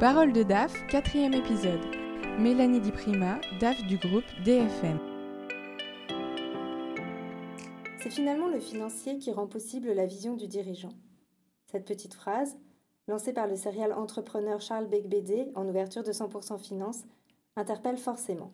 Parole de DAF, quatrième épisode. Mélanie Di Prima, DAF du groupe DFM. C'est finalement le financier qui rend possible la vision du dirigeant. Cette petite phrase, lancée par le serial entrepreneur Charles Becbédé en ouverture de 100% Finance, interpelle forcément.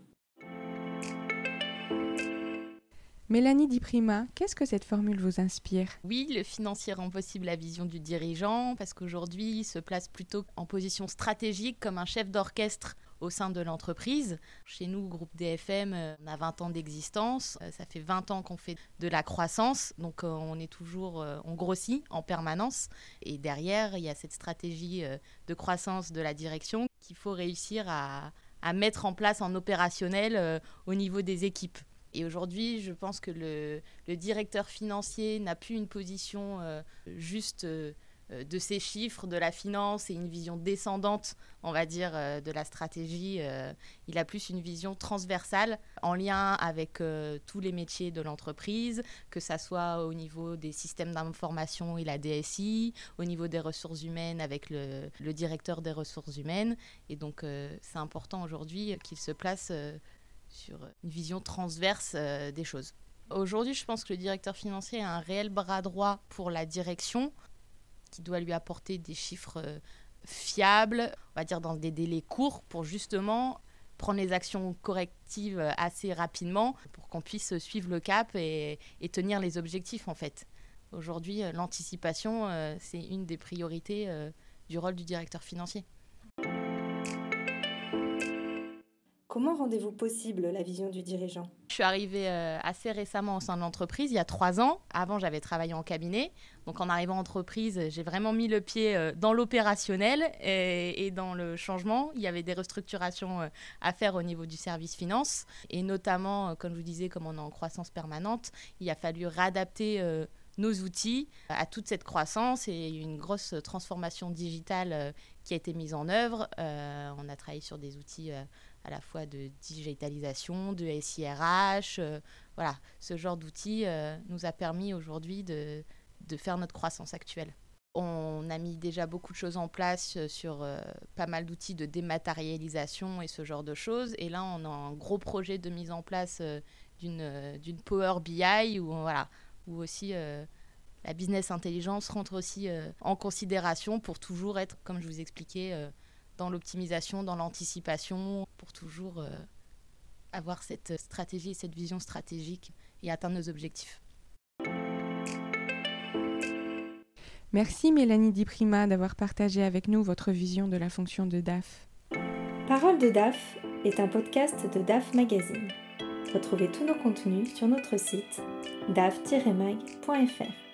Mélanie Di Prima, qu'est-ce que cette formule vous inspire? Oui, le financier rend possible la vision du dirigeant parce qu'aujourd'hui, il se place plutôt en position stratégique comme un chef d'orchestre au sein de l'entreprise. Chez nous, groupe DFM, euh, on a 20 ans d'existence. Euh, ça fait 20 ans qu'on fait de la croissance. Donc, euh, on est toujours, on grossit en permanence. Et derrière, il y a cette stratégie de croissance de la direction qu'il faut réussir à, mettre en place en opérationnel au niveau des équipes. Et aujourd'hui, je pense que le, directeur financier n'a plus une position euh, juste euh, de ses chiffres, de la finance et une vision descendante, on va dire, euh, de la stratégie. il a plus une vision transversale en lien avec tous les métiers de l'entreprise, que ça soit au niveau des systèmes d'information et la DSI, au niveau des ressources humaines avec le directeur des ressources humaines. Et donc, c'est important aujourd'hui qu'il se place sur une vision transverse euh, des choses. Aujourd'hui, je pense que le directeur financier a un réel bras droit pour la direction qui doit lui apporter des chiffres euh, fiables, on va dire dans des délais courts pour justement prendre les actions correctives euh, assez rapidement pour qu'on puisse suivre le cap et, tenir les objectifs en fait. Aujourd'hui, l'anticipation, c'est une des priorités du rôle du directeur financier. Comment rendez-vous possible la vision du dirigeant? Je suis arrivée euh, assez récemment au sein de l'entreprise, il y a trois ans. Avant, j'avais travaillé en cabinet. Donc, en arrivant en entreprise, j'ai vraiment mis le pied euh, dans l'opérationnel et, dans le changement. Il y avait des restructurations euh, à faire au niveau du service finance. Et notamment, comme je vous disais, comme on est en croissance permanente, il a fallu réadapter nos outils à toute cette croissance et une grosse transformation digitale qui a été mise en œuvre. on a travaillé sur des outils à la fois de digitalisation, de SIRH. Euh, voilà, ce genre d'outils euh, nous a permis aujourd'hui de, de, faire notre croissance actuelle. On a mis déjà beaucoup de choses en place euh, sur pas mal d'outils de dématérialisation et ce genre de choses. Et là, on a un gros projet de mise en place d'une Power BI où, voilà, où aussi la business intelligence rentre aussi en considération pour toujours être, comme je vous expliquais, dans l'optimisation, dans l'anticipation, pour toujours euh, avoir cette stratégie, cette vision stratégique et atteindre nos objectifs. Merci Mélanie Di Prima d'avoir partagé avec nous votre vision de la fonction de DAF. Parole de DAF est un podcast de DAF Magazine. Retrouvez tous nos contenus sur notre site daf-mag.fr.